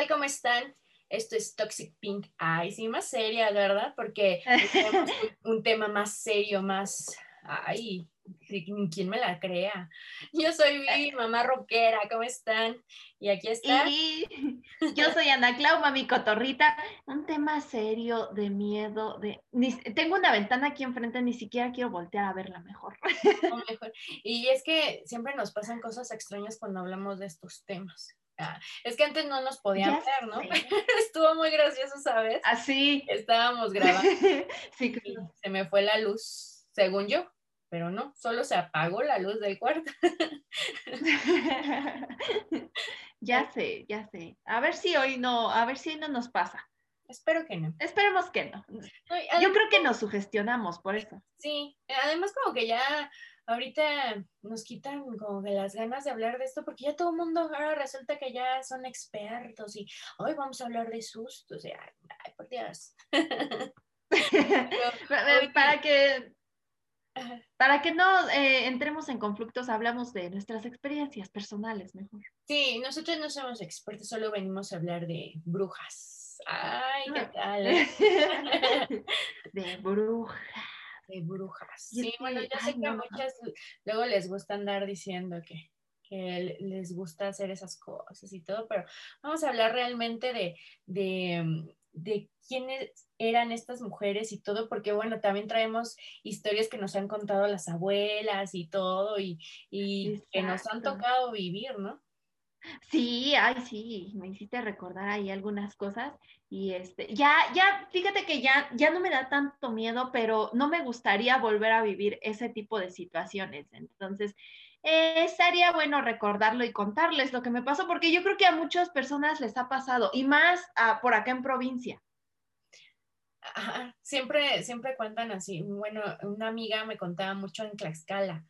Hola, ¿qué tal? ¿Cómo están? Esto es Toxic Pink. Ay, sí, más seria, ¿verdad? Porque tenemos un, tema más serio, más... Ay, ¿quién me la crea? Yo soy Vivi, mamá rockera, ¿cómo están? Y aquí está. Y yo soy Ana Clau, mami cotorrita. Un tema serio, de miedo, de... tengo una ventana aquí enfrente, ni siquiera quiero voltear a verla mejor. mejor. Y es que siempre nos pasan cosas extrañas cuando hablamos de estos temas. Ah, es que antes no nos podían ver, ¿no? Estuvo muy gracioso, ¿sabes? Así. Estábamos grabando. sí, Se me fue la luz, según yo pero no, solo se apagó la luz del cuarto. ya sé, ya sé. A ver si hoy no, a ver si no nos pasa. Espero que no. Esperemos que no. Yo creo que nos sugestionamos por eso. Sí, además como que ya ahorita nos quitan como que las ganas de hablar de esto porque ya todo el mundo ahora resulta que ya son expertos y hoy vamos a hablar de sustos. Y, ay, por Dios. para que para que no eh, entremos en conflictos, hablamos de nuestras experiencias personales mejor. Sí, nosotros no somos expertos, solo venimos a hablar de brujas. Ay, ¿qué ah. tal? de brujas. De brujas. Sí, bueno, yo sé que a muchas luego les gusta andar diciendo que, que les gusta hacer esas cosas y todo, pero vamos a hablar realmente de, de de quiénes eran estas mujeres y todo, porque bueno, también traemos historias que nos han contado las abuelas y todo, y, que nos han tocado vivir, ¿no? Sí, ay, sí, me hiciste recordar ahí algunas cosas y este, ya, ya, fíjate que ya, ya no me da tanto miedo, pero no me gustaría volver a vivir ese tipo de situaciones. Entonces, eh, estaría bueno recordarlo y contarles lo que me pasó, porque yo creo que a muchas personas les ha pasado, y más por acá en provincia. siempre, siempre cuentan así. Bueno, una amiga me contaba mucho en Tlaxcala,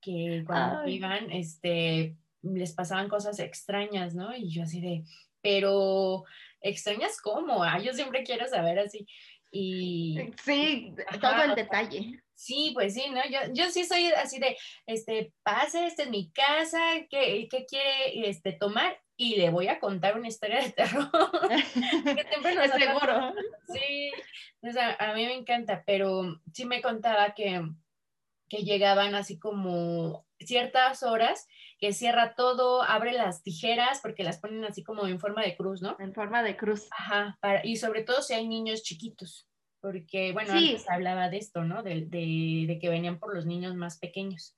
que cuando iban, este, les pasaban cosas extrañas, ¿no? Y yo así de, pero extrañas cómo, ah, yo siempre quiero saber así. Y, sí, todo el detalle. Sí, pues sí, ¿no? Yo, yo sí soy así de, este, pase, esta es mi casa, ¿qué, qué quiere este, tomar? Y le voy a contar una historia de terror. que siempre nos seguro. Sí, o sea, a mí me encanta, pero sí me contaba que, que llegaban así como ciertas horas que cierra todo, abre las tijeras porque las ponen así como en forma de cruz, ¿no? En forma de cruz. Ajá, para, y sobre todo si hay niños chiquitos porque, bueno, sí. antes hablaba de esto, ¿no? De, de, que venían por los niños más pequeños.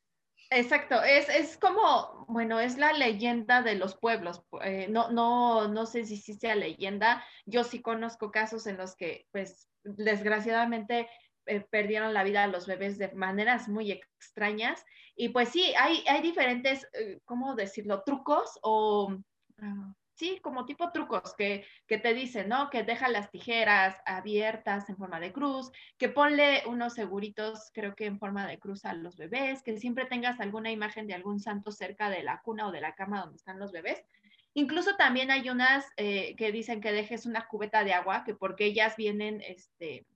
Exacto, es, es como, bueno, es la leyenda de los pueblos. Eh, no, no, no sé si sí sea leyenda. Yo sí conozco casos en los que, pues, desgraciadamente perdieron la vida a los bebés de maneras muy extrañas. Y pues sí, hay, hay diferentes, eh, ¿cómo decirlo? Trucos o... Sí, como tipo trucos que, que, te dicen, ¿no? Que deja las tijeras abiertas en forma de cruz, que ponle unos seguritos, creo que en forma de cruz a los bebés, que siempre tengas alguna imagen de algún santo cerca de la cuna o de la cama donde están los bebés. Incluso también hay unas eh, que dicen que dejes una cubeta de agua, que porque ellas vienen, este,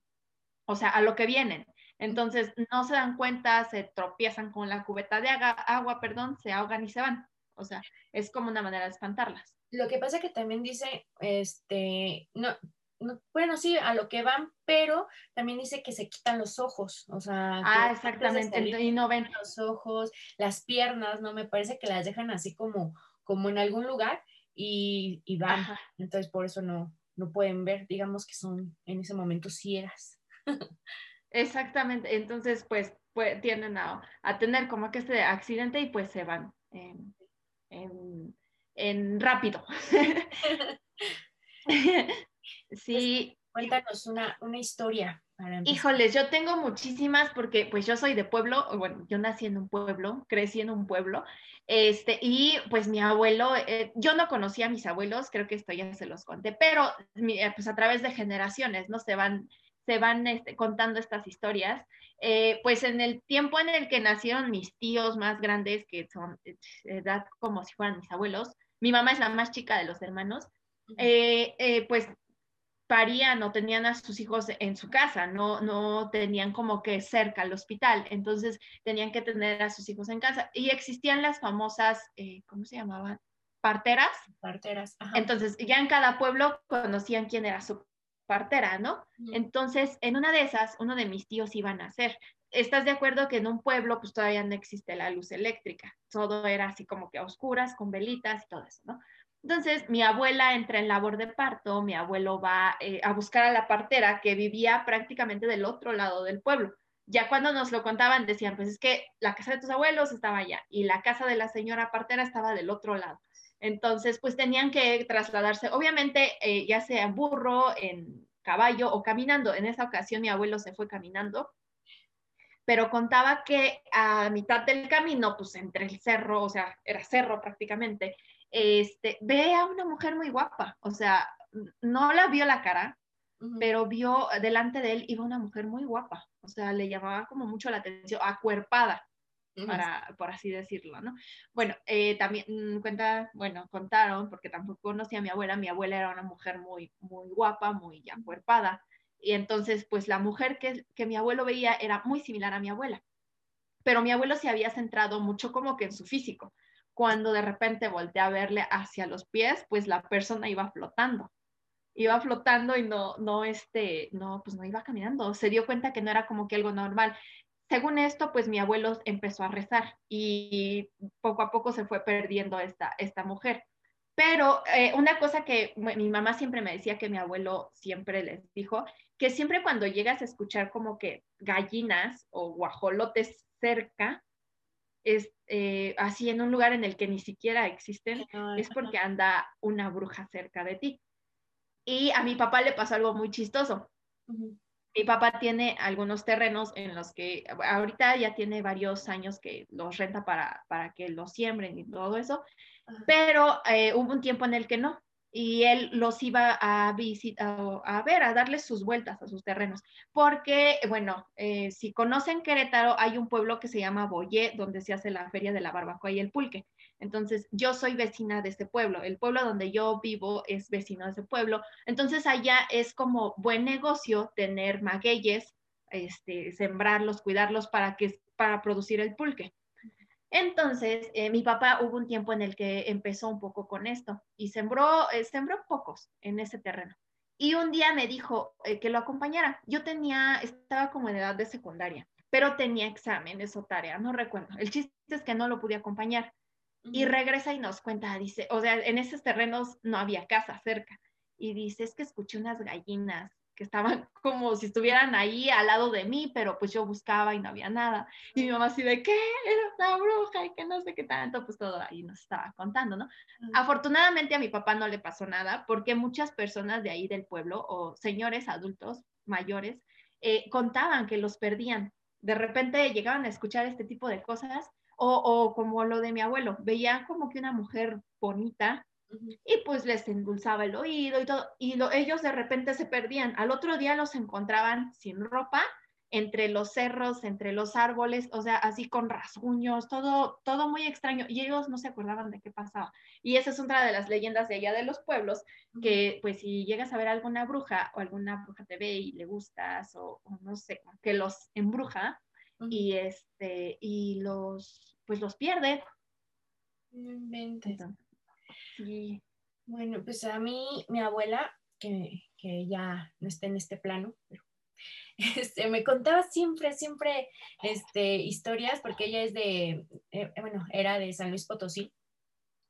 o sea, a lo que vienen. Entonces no se dan cuenta, se tropiezan con la cubeta de agua, perdón, se ahogan y se van. O sea, es como una manera de espantarlas. Lo que pasa que también dice, este, no, bueno, sí, a lo que van, pero también dice que se quitan los ojos, o sea, ah, exactamente, y no ven los ojos, las piernas, no me parece que las dejan así como, como en algún lugar y, y van, entonces por eso no, no pueden ver, digamos que son en ese momento ciegas. Exactamente, entonces pues, pues tienden a, a, tener como que este accidente y pues se van. en en rápido. sí. Pues, cuéntanos una, una historia. Híjoles, yo tengo muchísimas porque pues yo soy de pueblo, bueno, yo nací en un pueblo, crecí en un pueblo, este, y pues mi abuelo, eh, yo no conocía a mis abuelos, creo que esto ya se los conté, pero eh, pues a través de generaciones, ¿no? Se van, se van este, contando estas historias. Eh, pues en el tiempo en el que nacieron mis tíos más grandes, que son edad como si fueran mis abuelos, mi mamá es la más chica de los hermanos, eh, eh, pues parían o tenían a sus hijos en su casa, no, no tenían como que cerca al hospital, entonces tenían que tener a sus hijos en casa. Y existían las famosas, eh, ¿cómo se llamaban? parteras. Parteras. Entonces, ya en cada pueblo conocían quién era su partera, ¿no? Entonces, en una de esas, uno de mis tíos iba a nacer. ¿Estás de acuerdo que en un pueblo pues todavía no existe la luz eléctrica? Todo era así como que a oscuras, con velitas y todo eso, ¿no? Entonces, mi abuela entra en labor de parto, mi abuelo va eh, a buscar a la partera que vivía prácticamente del otro lado del pueblo. Ya cuando nos lo contaban, decían, pues es que la casa de tus abuelos estaba allá y la casa de la señora partera estaba del otro lado. Entonces, pues tenían que trasladarse, obviamente, eh, ya sea en burro, en caballo o caminando. En esa ocasión mi abuelo se fue caminando, pero contaba que a mitad del camino, pues entre el cerro, o sea, era cerro prácticamente, este, ve a una mujer muy guapa, o sea, no la vio la cara, pero vio delante de él iba una mujer muy guapa, o sea, le llamaba como mucho la atención, acuerpada, para, por así decirlo, ¿no? Bueno, eh, también mm, cuenta, bueno, contaron, porque tampoco conocía a mi abuela, mi abuela era una mujer muy, muy guapa, muy acuerpada, y entonces, pues la mujer que, que mi abuelo veía era muy similar a mi abuela, pero mi abuelo se había centrado mucho como que en su físico, cuando de repente volteé a verle hacia los pies, pues la persona iba flotando. Iba flotando y no, no, este, no, pues no iba caminando. Se dio cuenta que no era como que algo normal. Según esto, pues mi abuelo empezó a rezar y poco a poco se fue perdiendo esta, esta mujer. Pero eh, una cosa que mi mamá siempre me decía que mi abuelo siempre les dijo, que siempre cuando llegas a escuchar como que gallinas o guajolotes cerca, es, eh, así en un lugar en el que ni siquiera existen, es porque anda una bruja cerca de ti. Y a mi papá le pasó algo muy chistoso. Mi papá tiene algunos terrenos en los que ahorita ya tiene varios años que los renta para, para que los siembren y todo eso, pero eh, hubo un tiempo en el que no y él los iba a visitar, a ver, a darles sus vueltas a sus terrenos. Porque, bueno, eh, si conocen Querétaro, hay un pueblo que se llama Boyé, donde se hace la feria de la barbacoa y el pulque. Entonces, yo soy vecina de ese pueblo. El pueblo donde yo vivo es vecino de ese pueblo. Entonces, allá es como buen negocio tener magueyes, este, sembrarlos, cuidarlos para, que, para producir el pulque. Entonces, eh, mi papá hubo un tiempo en el que empezó un poco con esto y sembró, eh, sembró pocos en ese terreno. Y un día me dijo eh, que lo acompañara. Yo tenía, estaba como en edad de secundaria, pero tenía exámenes o tarea, no recuerdo. El chiste es que no lo pude acompañar. Y regresa y nos cuenta, dice, o sea, en esos terrenos no había casa cerca. Y dice, es que escuché unas gallinas que estaban como si estuvieran ahí al lado de mí, pero pues yo buscaba y no había nada. Y mi mamá así de, ¿qué? Era una bruja y que no sé qué tanto, pues todo ahí nos estaba contando, ¿no? Afortunadamente a mi papá no le pasó nada porque muchas personas de ahí del pueblo o señores adultos mayores eh, contaban que los perdían. De repente llegaban a escuchar este tipo de cosas o, o como lo de mi abuelo, veían como que una mujer bonita y pues les endulzaba el oído y todo, y ellos de repente se perdían. Al otro día los encontraban sin ropa, entre los cerros, entre los árboles, o sea, así con rasguños, todo, todo muy extraño, y ellos no se acordaban de qué pasaba. Y esa es otra de las leyendas de allá de los pueblos, que pues si llegas a ver alguna bruja o alguna bruja te ve y le gustas, o, no sé, que los embruja, y este, y los, pues los pierde. Sí. Bueno, pues a mí, mi abuela, que, ya no está en este plano, este, me contaba siempre, siempre este, historias, porque ella es de, eh, bueno, era de San Luis Potosí,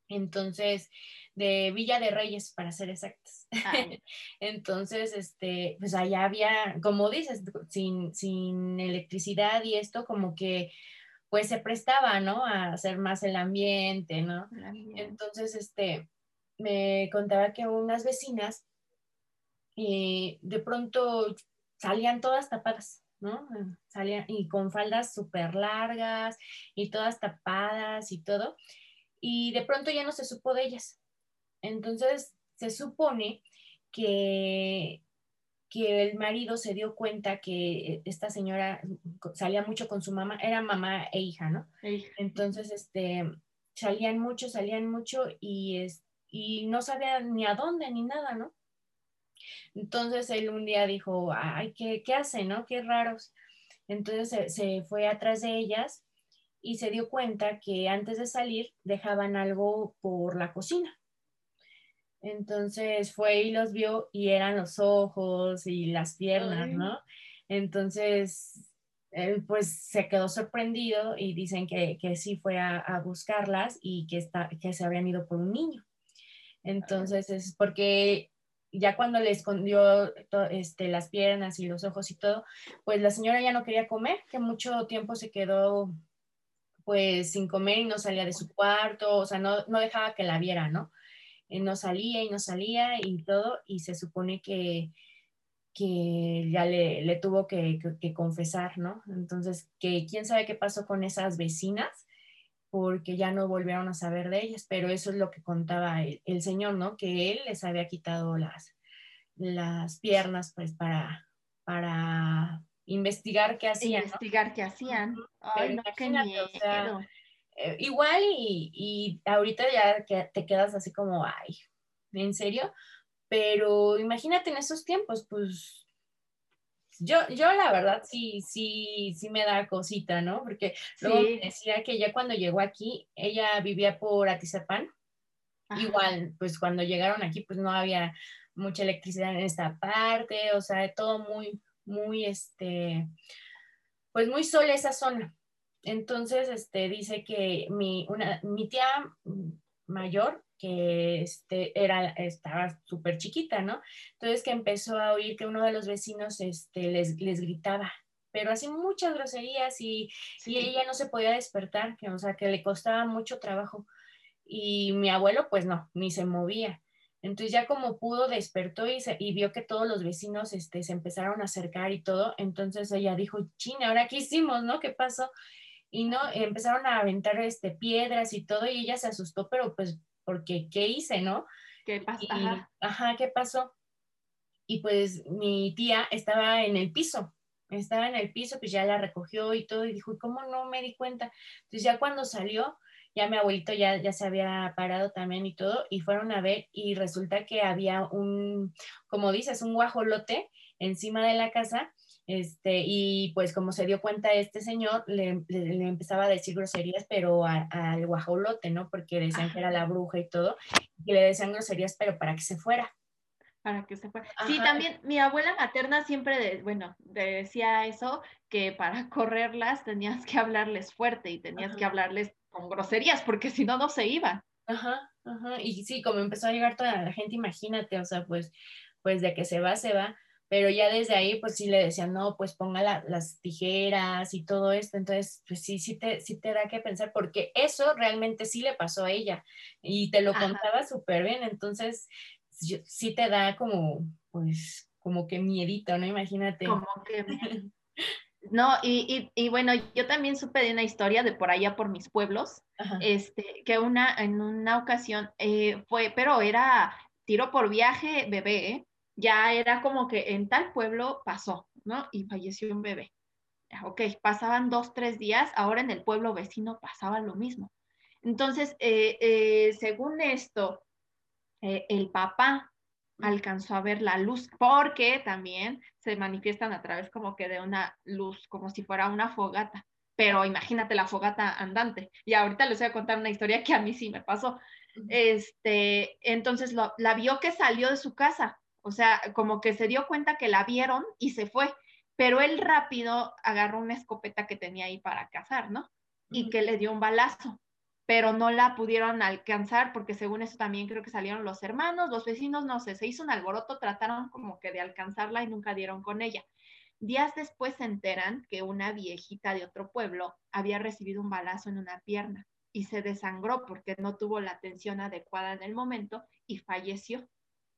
entonces, de Villa de Reyes, para ser exactos. entonces, este, pues allá había, como dices, sin, sin electricidad y esto, como que pues se prestaba, ¿no? A hacer más el ambiente, ¿no? Entonces, este, me contaba que unas vecinas y eh, de pronto salían todas tapadas, ¿no? Salían y con faldas súper largas y todas tapadas y todo. Y de pronto ya no se supo de ellas. Entonces, se supone que que el marido se dio cuenta que esta señora salía mucho con su mamá, era mamá e hija, ¿no? Entonces, este, salían mucho, salían mucho y, es, y no sabían ni a dónde ni nada, ¿no? Entonces él un día dijo, ay, ¿qué, qué hace, no? Qué raros. Entonces se, se, fue atrás de ellas y se dio cuenta que antes de salir dejaban algo por la cocina. Entonces fue y los vio y eran los ojos y las piernas, ¿no? Entonces, él pues se quedó sorprendido y dicen que, sí fue a, buscarlas y que, está, que se habían ido por un niño. Entonces es porque ya cuando le escondió este, las piernas y los ojos y todo, pues la señora ya no quería comer, que mucho tiempo se quedó pues sin comer y no salía de su cuarto, o sea, no, no dejaba que la viera, ¿no? No salía y no salía y todo, y se supone que, que ya le, tuvo que, confesar, ¿no? Entonces, que quién sabe qué pasó con esas vecinas, porque ya no volvieron a saber de ellas, pero eso es lo que contaba el, señor, ¿no? Que él les había quitado las, las piernas, pues, para, para investigar qué hacían. Investigar qué hacían. Ay, no, qué miedo. Eh, igual y, ahorita ya que te quedas así como, ay, ¿en serio? Pero imagínate en esos tiempos, pues yo, yo la verdad sí, sí, sí me da cosita, ¿no? Porque luego decía que ya cuando llegó aquí, ella vivía por Atizapán. Igual, pues cuando llegaron aquí, pues no había mucha electricidad en esta parte, o sea, todo muy, muy, este, pues muy sola esa zona. Entonces, este, dice que mi, una, mi tía mayor, que este, era, estaba súper chiquita, ¿no? Entonces que empezó a oír que uno de los vecinos este, les, les gritaba, pero así muchas groserías y, y, ella no se podía despertar, que, o sea, que le costaba mucho trabajo. Y mi abuelo, pues no, ni se movía. Entonces ya como pudo, despertó y, y vio que todos los vecinos este, se empezaron a acercar y todo. Entonces ella dijo, china, ¿ahora qué hicimos, no? ¿Qué pasó? Y no, empezaron a aventar este, piedras y todo, y ella se asustó, pero pues, porque, ¿qué hice, no? ¿Qué pasó? Ajá. ¿qué pasó? Y pues mi tía estaba en el piso, estaba en el piso, pues ya la recogió y todo, y dijo, ¿y cómo no me di cuenta? Entonces ya cuando salió, ya mi abuelito ya, ya se había parado también y todo, y fueron a ver, y resulta que había un, como dices, un guajolote encima de la casa, este, y pues como se dio cuenta este señor, le, le, empezaba a decir groserías, pero al guajolote, ¿no? Porque decían que era la bruja y todo, y le decían groserías, pero para que se fuera. Para que se fuera. Sí, también mi abuela materna siempre, bueno, decía eso, que para correrlas tenías que hablarles fuerte y tenías que hablarles con groserías, porque si no, no se iban. Ajá, ajá. Y sí, como empezó a llegar toda la gente, imagínate, o sea, pues, pues de que se va, se va pero ya desde ahí pues sí le decían, no, pues ponga las tijeras y todo esto, entonces pues sí, sí te, sí te da que pensar, porque eso realmente sí le pasó a ella y te lo contaba súper bien, entonces sí te da como, pues, como que miedito, ¿no? Imagínate. Como que... No, y, y, bueno, yo también supe de una historia de por allá por mis pueblos, este, que una, en una ocasión eh, fue, pero era tiro por viaje bebé, ¿eh? Ya era como que en tal pueblo pasó, ¿no? Y falleció un bebé. Ok, pasaban dos, tres días, ahora en el pueblo vecino pasaba lo mismo. Entonces, eh, eh, según esto, eh, el papá alcanzó a ver la luz, porque también se manifiestan a través como que de una luz, como si fuera una fogata. Pero imagínate la fogata andante. Y ahorita les voy a contar una historia que a mí sí me pasó. Este, entonces la vio que salió de su casa o sea, como que se dio cuenta que la vieron y se fue, pero él rápido agarró una escopeta que tenía ahí para cazar, ¿no? Y que le dio un balazo, pero no la pudieron alcanzar porque según eso también creo que salieron los hermanos, los vecinos, no sé, se hizo un alboroto, trataron como que de alcanzarla y nunca dieron con ella. Días después se enteran que una viejita de otro pueblo había recibido un balazo en una pierna y se desangró porque no tuvo la atención adecuada en el momento y falleció.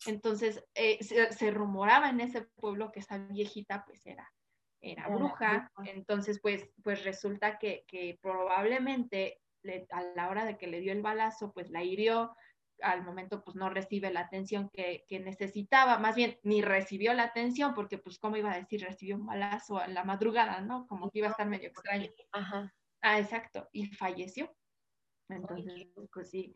Entonces, eh, se, rumoraba en ese pueblo que esa viejita pues era, era bruja. Entonces, pues, pues resulta que, probablemente a la hora de que le dio el balazo, pues la hirió, al momento pues no recibe la atención que, necesitaba, más bien ni recibió la atención, porque pues cómo iba a decir, recibió un balazo a la madrugada, ¿no? Como que iba a estar medio extraño. Ajá. Ah, exacto, y falleció. Entonces, pues sí,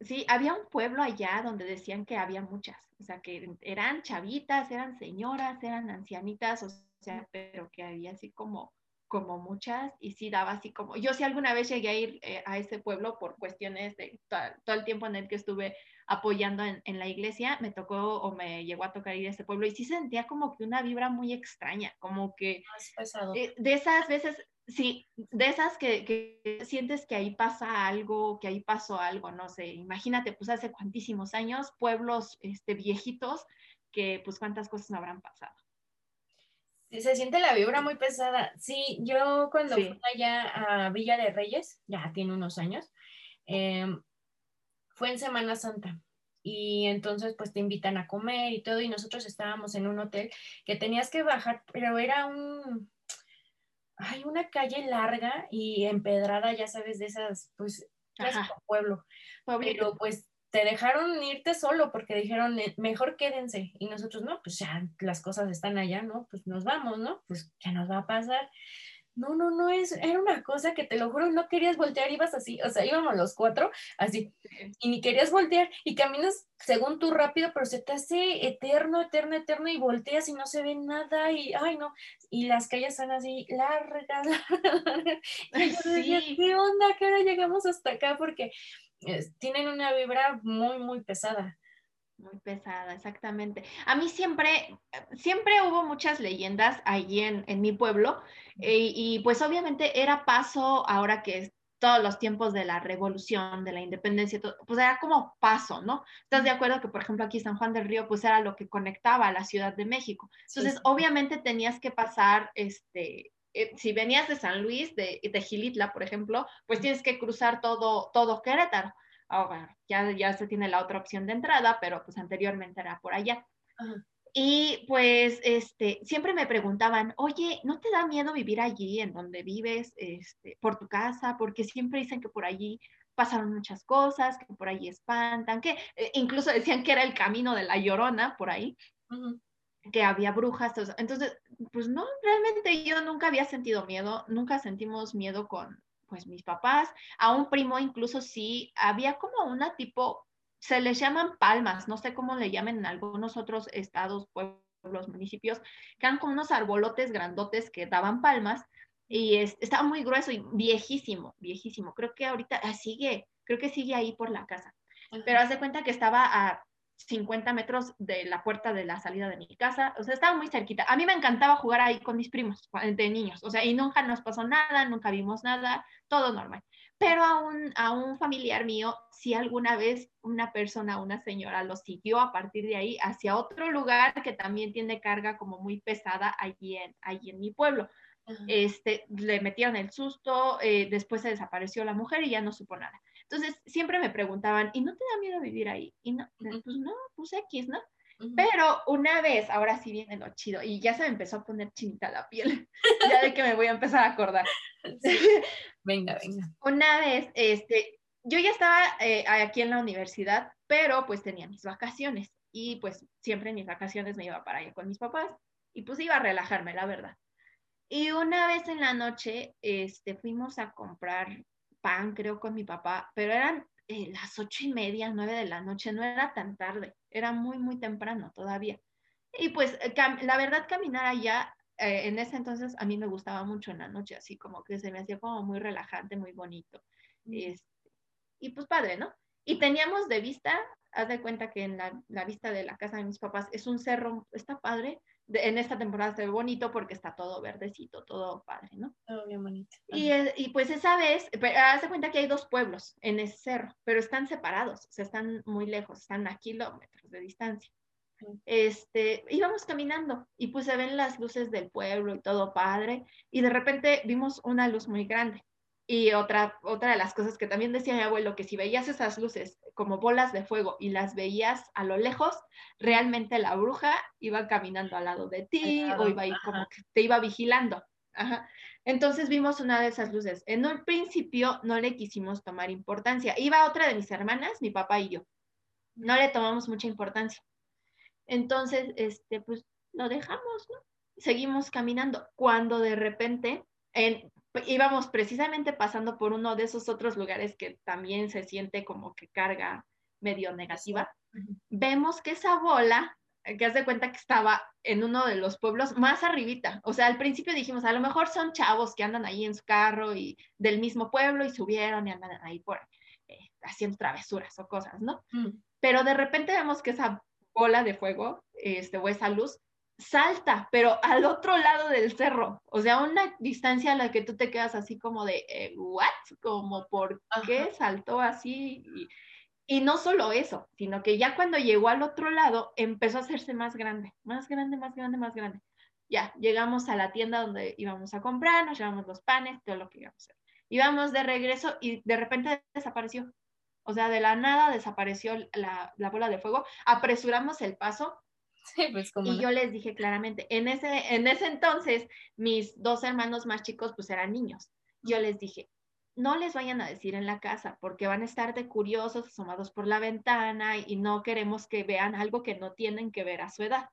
Sí, había un pueblo allá donde decían que había muchas, o sea, que eran chavitas, eran señoras, eran ancianitas, o sea, pero que había así como, como muchas y sí daba así como, yo sí alguna vez llegué a ir eh, a ese pueblo por cuestiones de todo el tiempo en el que estuve apoyando en, en, la iglesia, me tocó o me llegó a tocar ir a ese pueblo y sí sentía como que una vibra muy extraña, como que eh, de esas veces, sí, de esas que, que, sientes que ahí pasa algo, que ahí pasó algo, no sé, imagínate, pues hace cuantísimos años, pueblos este, viejitos, que pues cuántas cosas habrán pasado se siente la vibra muy pesada. Sí, yo cuando fui allá a Villa de Reyes, ya tiene unos años, em, fue en Semana Santa. Y entonces pues te invitan a comer y todo y nosotros estábamos en un hotel que tenías que bajar, pero era un, hay una calle larga y empedrada, ya sabes, de esas, pues, pueblo. Pero pues te dejaron irte solo porque dijeron, mejor quédense. Y nosotros, no, pues ya las cosas están allá, ¿no? Pues nos vamos, ¿no? Pues ya nos va a pasar. No, no, no, es, era una cosa que te lo juro, no querías voltear, ibas así, o sea, íbamos los cuatro, así, y ni querías voltear, y caminas según tú rápido, pero se te hace eterno, eterno, eterno, y volteas y no se ve nada, y, ay, no, y las calles son así largas, largas, Y yo decía, ¿qué onda? ¿Qué hora llegamos hasta acá? Porque tienen una vibra muy, muy pesada. Muy pesada, exactamente. A mí siempre, siempre hubo muchas leyendas allí en, en mi pueblo eh, y pues obviamente era paso ahora que todos los tiempos de la revolución, de la independencia, pues era como paso, ¿no? ¿Estás de acuerdo que, por ejemplo, aquí San Juan del Río, pues era lo que conectaba a la Ciudad de México? Entonces, obviamente tenías que pasar, este, eh, si venías de San Luis, de, de, Gilitla, por ejemplo, pues tienes que cruzar todo, todo Querétaro. Ahora, ya, ya se tiene la otra opción de entrada, pero pues anteriormente era por allá. Y pues este, siempre me preguntaban, oye, ¿no te da miedo vivir allí en donde vives, este, por tu casa? Porque siempre dicen que por allí pasaron muchas cosas, que por allí espantan, que eh, incluso decían que era el camino de la llorona por ahí que había brujas. Entonces, pues no, realmente yo nunca había sentido miedo, nunca sentimos miedo con pues mis papás, a un primo incluso sí, había como una tipo, se les llaman palmas, no sé cómo le llamen en algunos otros estados, pueblos, municipios, que eran como unos arbolotes grandotes que daban palmas y estaba muy grueso y viejísimo, viejísimo. Creo que ahorita ah, sigue, creo que sigue ahí por la casa. Pero haz de cuenta que estaba a 50 metros de la puerta de la salida de mi casa, o sea, estaba muy cerquita. A mí me encantaba jugar ahí con mis primos de niños, o sea, y nunca nos pasó nada, nunca vimos nada, todo normal. Pero a un, a un familiar mío, si alguna vez una persona, una señora, lo siguió a partir de ahí hacia otro lugar que también tiene carga como muy pesada allí en, allí en mi pueblo. Este, le metieron el susto, eh, después se desapareció la mujer y ya no supo nada. Entonces, siempre me preguntaban, ¿y no te da miedo vivir ahí? Y no, pues no, pues X, ¿no? Pero una vez, ahora sí viene lo chido, y ya se me empezó a poner chinita la piel, ya de que me voy a empezar a acordar. Venga, venga. Una vez, este, yo ya estaba eh, aquí en la universidad, pero pues tenía mis vacaciones, y pues siempre en mis vacaciones me iba para allá con mis papás, y pues iba a relajarme, la verdad. Y una vez en la noche, este, fuimos a comprar pan, creo, con mi papá, pero eran eh, las ocho y media, nueve de la noche, no era tan tarde, era muy, muy temprano todavía. Y pues eh, la verdad, caminar allá, eh, en ese entonces a mí me gustaba mucho en la noche, así como que se me hacía como muy relajante, muy bonito. Este, y pues padre, ¿no? Y teníamos de vista, haz de cuenta que en la, la, vista de la casa de mis papás es un cerro, está padre, en esta temporada se ve bonito porque está todo verdecito, todo padre, ¿no? Todo bien bonito. Y, y pues esa vez, haz de cuenta que hay dos pueblos en ese cerro, pero están separados, o sea, están muy lejos, están a kilómetros de distancia. Este, íbamos caminando y pues se ven las luces del pueblo y todo padre, y de repente vimos una luz muy grande. Y otra, otra de las cosas que también decía mi abuelo, que si veías esas luces como bolas de fuego y las veías a lo lejos, realmente la bruja iba caminando al lado de ti o iba ahí como que te iba vigilando. Entonces vimos una de esas luces. En un principio no le quisimos tomar importancia. Iba otra de mis hermanas, mi papá y yo. No le tomamos mucha importancia. Entonces, este, pues lo dejamos, ¿no? Seguimos caminando. Cuando de repente, en, íbamos precisamente pasando por uno de esos otros lugares que también se siente como que carga medio negativa, vemos que esa bola que haz de cuenta que estaba en uno de los pueblos más arribita. O sea, al principio dijimos, a lo mejor son chavos que andan ahí en su carro y del mismo pueblo y subieron y andan ahí por eh, haciendo travesuras o cosas, ¿no? Mm. Pero de repente vemos que esa bola de fuego, este, o esa luz, salta, pero al otro lado del cerro, o sea, una distancia a la que tú te quedas así como de, eh, ¿what? Como, ¿por qué saltó así? Y, y no solo eso, sino que ya cuando llegó al otro lado, empezó a hacerse más grande, más grande, más grande, más grande. Ya, llegamos a la tienda donde íbamos a comprar, nos llevamos los panes, todo lo que íbamos a hacer. Íbamos de regreso y de repente desapareció. O sea, de la nada desapareció la, la bola de fuego. Apresuramos el paso Sí, pues como. Y yo les dije claramente, en ese, en ese entonces, mis dos hermanos más chicos, pues eran niños. Yo les dije, no les vayan a decir en la casa, porque van a estar de curiosos, asomados por la ventana y no queremos que vean algo que no tienen que ver a su edad.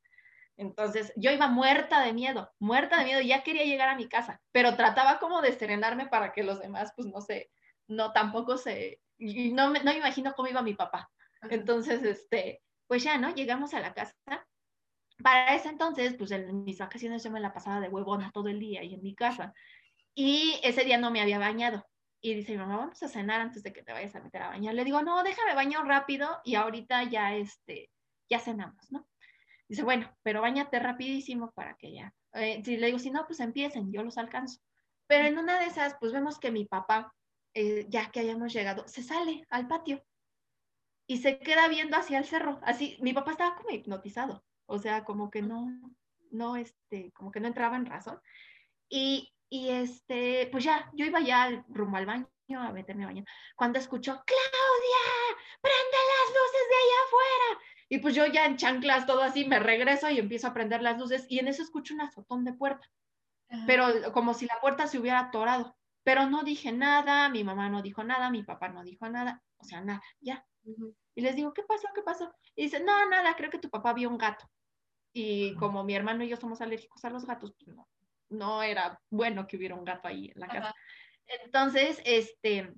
Entonces, yo iba muerta de miedo, muerta de miedo, ya quería llegar a mi casa, pero trataba como de serenarme para que los demás, pues no sé, no tampoco se, y no me, no me imagino cómo iba mi papá. Entonces, este, pues ya, ¿no? Llegamos a la casa para ese entonces, pues en mis vacaciones yo me la pasaba de huevona todo el día y en mi casa. Y ese día no me había bañado. Y dice mamá, vamos a cenar antes de que te vayas a meter a bañar. Le digo, no, déjame baño rápido y ahorita ya, este, ya cenamos, ¿no? Dice, bueno, pero bañate rapidísimo para que ya. Eh, si le digo, si no, pues empiecen, yo los alcanzo. Pero en una de esas, pues vemos que mi papá, eh, ya que hayamos llegado, se sale al patio y se queda viendo hacia el cerro. Así, mi papá estaba como hipnotizado o sea, como que no, no, este, como que no entraba en razón. Y, y este, pues ya, yo iba ya rumbo al baño a meterme a baño, cuando escuchó, Claudia, prende las luces de allá afuera. Y pues yo ya en chanclas, todo así, me regreso y empiezo a prender las luces y en eso escucho un azotón de puerta, pero como si la puerta se hubiera atorado. Pero no dije nada, mi mamá no dijo nada, mi papá no dijo nada, o sea, nada, ya. Y les digo, ¿qué pasó? ¿Qué pasó? Y dice, no, nada, creo que tu papá vio un gato. Y como mi hermano y yo somos alérgicos a los gatos, pues no, no era bueno que hubiera un gato ahí en la casa. Entonces, este,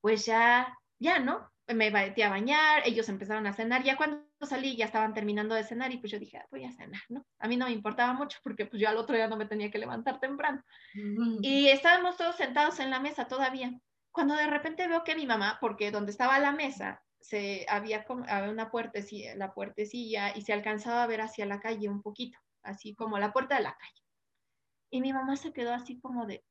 pues ya, ya, ¿no? Me metí a bañar, ellos empezaron a cenar, ya cuando salí ya estaban terminando de cenar y pues yo dije, ah, voy a cenar, ¿no? A mí no me importaba mucho porque pues yo al otro día no me tenía que levantar temprano. Y estábamos todos sentados en la mesa todavía, cuando de repente veo que mi mamá, porque donde estaba la mesa, se había, había una puertecilla, la puertecilla y se alcanzaba a ver hacia la calle un poquito, así como la puerta de la calle. Y mi mamá se quedó así como de...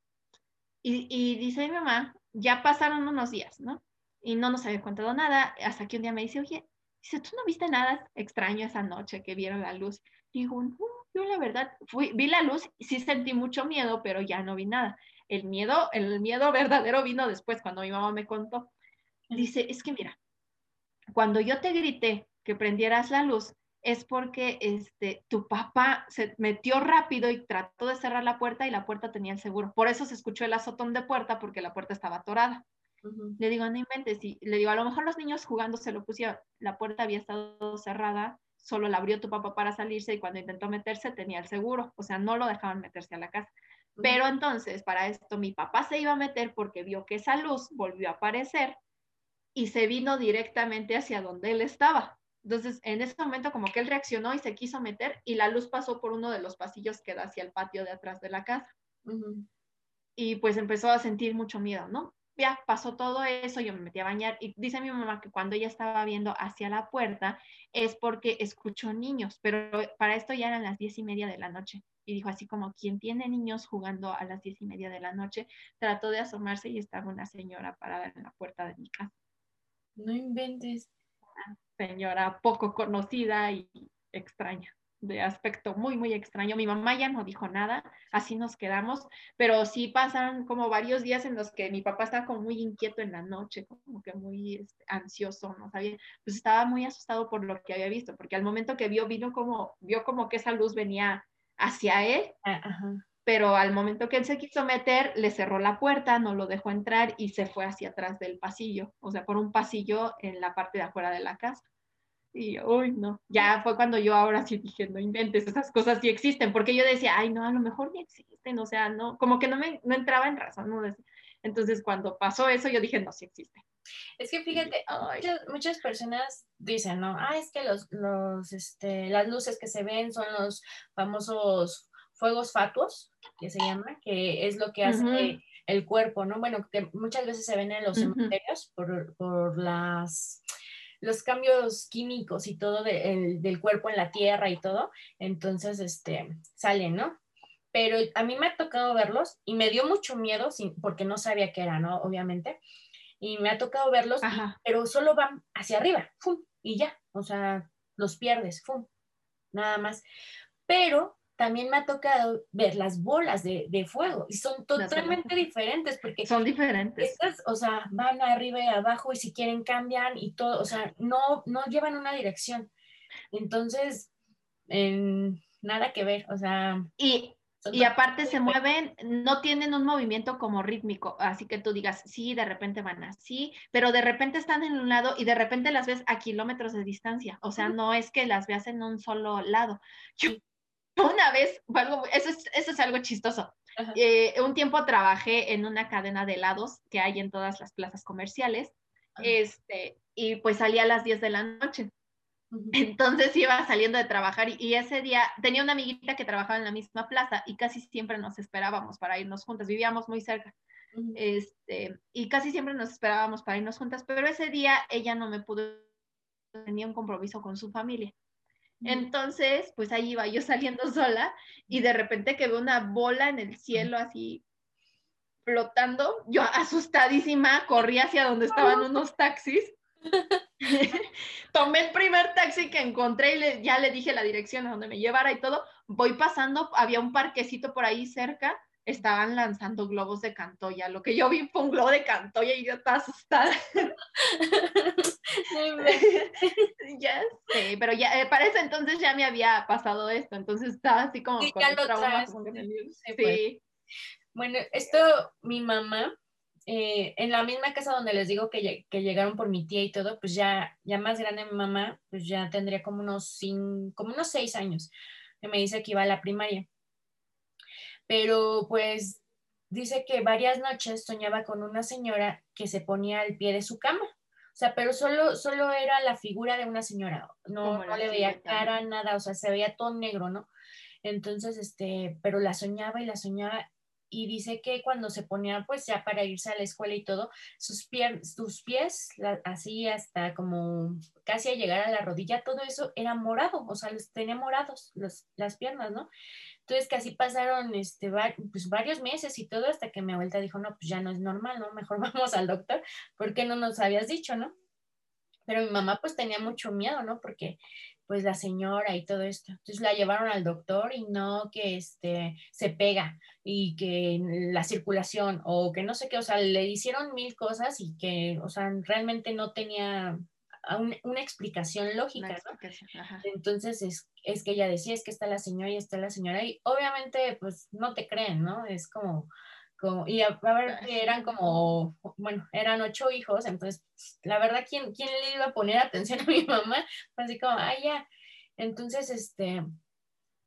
Y, dice mi mamá, ya pasaron unos días, ¿no? Y no nos había contado nada, hasta que un día me dice, oye, dice, ¿tú no viste nada extraño esa noche que vieron la luz? digo, no, yo la verdad, fui, vi la luz, sí sentí mucho miedo, pero ya no vi nada. El miedo, el miedo verdadero vino después, cuando mi mamá me contó. Dice, es que mira, cuando yo te grité que prendieras la luz, es porque este, tu papá se metió rápido y trató de cerrar la puerta y la puerta tenía el seguro. Por eso se escuchó el azotón de puerta porque la puerta estaba atorada. Le digo, no inventes. Y le digo, a lo mejor los niños jugando se lo pusieron. La puerta había estado cerrada, solo la abrió tu papá para salirse y cuando intentó meterse tenía el seguro. O sea, no lo dejaban meterse a la casa. Pero entonces, para esto, mi papá se iba a meter porque vio que esa luz volvió a aparecer y se vino directamente hacia donde él estaba. Entonces, en ese momento como que él reaccionó y se quiso meter y la luz pasó por uno de los pasillos que da hacia el patio de atrás de la casa. Y pues empezó a sentir mucho miedo, ¿no? Ya pasó todo eso, yo me metí a bañar y dice mi mamá que cuando ella estaba viendo hacia la puerta es porque escuchó niños, pero para esto ya eran las diez y media de la noche. Y dijo así como, quien tiene niños jugando a las diez y media de la noche, trató de asomarse y estaba una señora parada en la puerta de mi casa. No inventes. señora poco conocida y extraña, de aspecto muy, muy extraño. Mi mamá ya no dijo nada, así nos quedamos, pero sí pasan como varios días en los que mi papá estaba como muy inquieto en la noche, como que muy este, ansioso, no sabía, pues estaba muy asustado por lo que había visto, porque al momento que vio, vino como, vio como que esa luz venía hacia él. Ah, ajá pero al momento que él se quiso meter, le cerró la puerta, no lo dejó entrar y se fue hacia atrás del pasillo, o sea, por un pasillo en la parte de afuera de la casa. Y, uy, no, ya fue cuando yo ahora sí dije, no inventes, esas cosas sí existen, porque yo decía, ay, no, a lo mejor ni existen, o sea, no, como que no me no entraba en razón, ¿no? Entonces, cuando pasó eso, yo dije, no, sí existe. Es que fíjate, muchas, personas dicen, ¿no? Ah, es que los, los, este, las luces que se ven son los famosos fuegos fatuos, que se llama, que es lo que hace el cuerpo, ¿no? Bueno, que muchas veces se ven en los cementerios por, por las los cambios químicos y todo del cuerpo en la tierra y todo, entonces, este, salen, ¿no? Pero a mí me ha tocado verlos y me dio mucho miedo porque no sabía qué era, ¿no? Obviamente. Y me ha tocado verlos, pero solo van hacia arriba, ¡fum! Y ya, o sea, los pierdes, ¡fum! Nada más. Pero también me ha tocado ver las bolas de, fuego y son totalmente diferentes porque son diferentes. Estas, o sea, van arriba y abajo y si quieren cambian y todo, o sea, no, no llevan una dirección. Entonces, nada que ver, o sea. Y, y aparte se mueven, no tienen un movimiento como rítmico, así que tú digas, sí, de repente van así, pero de repente están en un lado y de repente las ves a kilómetros de distancia, o sea, no es que las veas en un solo lado. Yo una vez, eso es, eso es algo chistoso. Eh, un tiempo trabajé en una cadena de helados que hay en todas las plazas comerciales, este, y pues salía a las 10 de la noche. Entonces iba saliendo de trabajar y, ese día tenía una amiguita que trabajaba en la misma plaza y casi siempre nos esperábamos para irnos juntas, vivíamos muy cerca. Este, y casi siempre nos esperábamos para irnos juntas, pero ese día ella no me pudo, tenía un compromiso con su familia. Entonces, pues ahí iba yo saliendo sola y de repente que veo una bola en el cielo así flotando. Yo asustadísima corrí hacia donde estaban unos taxis. Tomé el primer taxi que encontré y ya le dije la dirección a donde me llevara y todo. Voy pasando, había un parquecito por ahí cerca estaban lanzando globos de Cantoya. Lo que yo vi fue un globo de Cantoya y yo estaba asustada. ya sé, pero ya eh, para ese entonces ya me había pasado esto, entonces estaba así como sí, pues. Bueno, esto mi mamá eh, en la misma casa donde les digo que, que, llegaron por mi tía y todo, pues ya, ya más grande mi mamá, pues ya tendría como unos cinco, como unos seis años, que me dice que iba a la primaria pero pues dice que varias noches soñaba con una señora que se ponía al pie de su cama. O sea, pero solo, solo era la figura de una señora, no, no le veía cara, nada, o sea, se veía todo negro, ¿no? Entonces, este, pero la soñaba y la soñaba y dice que cuando se ponía pues ya para irse a la escuela y todo, sus, pies, sus pies, así hasta como casi a llegar a la rodilla, todo eso era morado, o sea, los tenía morados las piernas, ¿no? Entonces que así pasaron este, pues, varios meses y todo hasta que mi abuelita dijo, no, pues ya no es normal, ¿no? Mejor vamos al doctor, porque no nos habías dicho, ¿no? Pero mi mamá pues tenía mucho miedo, ¿no? Porque pues la señora y todo esto. Entonces la llevaron al doctor y no que este se pega y que la circulación o que no sé qué, o sea, le hicieron mil cosas y que, o sea, realmente no tenía una explicación lógica, Entonces es, es, que ella decía, es que está la señora y está la señora y obviamente pues no te creen, ¿no? Es como, como y a, ver, eran como, bueno, eran ocho hijos, entonces la verdad, ¿quién, quién le iba a poner atención a mi mamá? Así como, ay, ya. Entonces, este,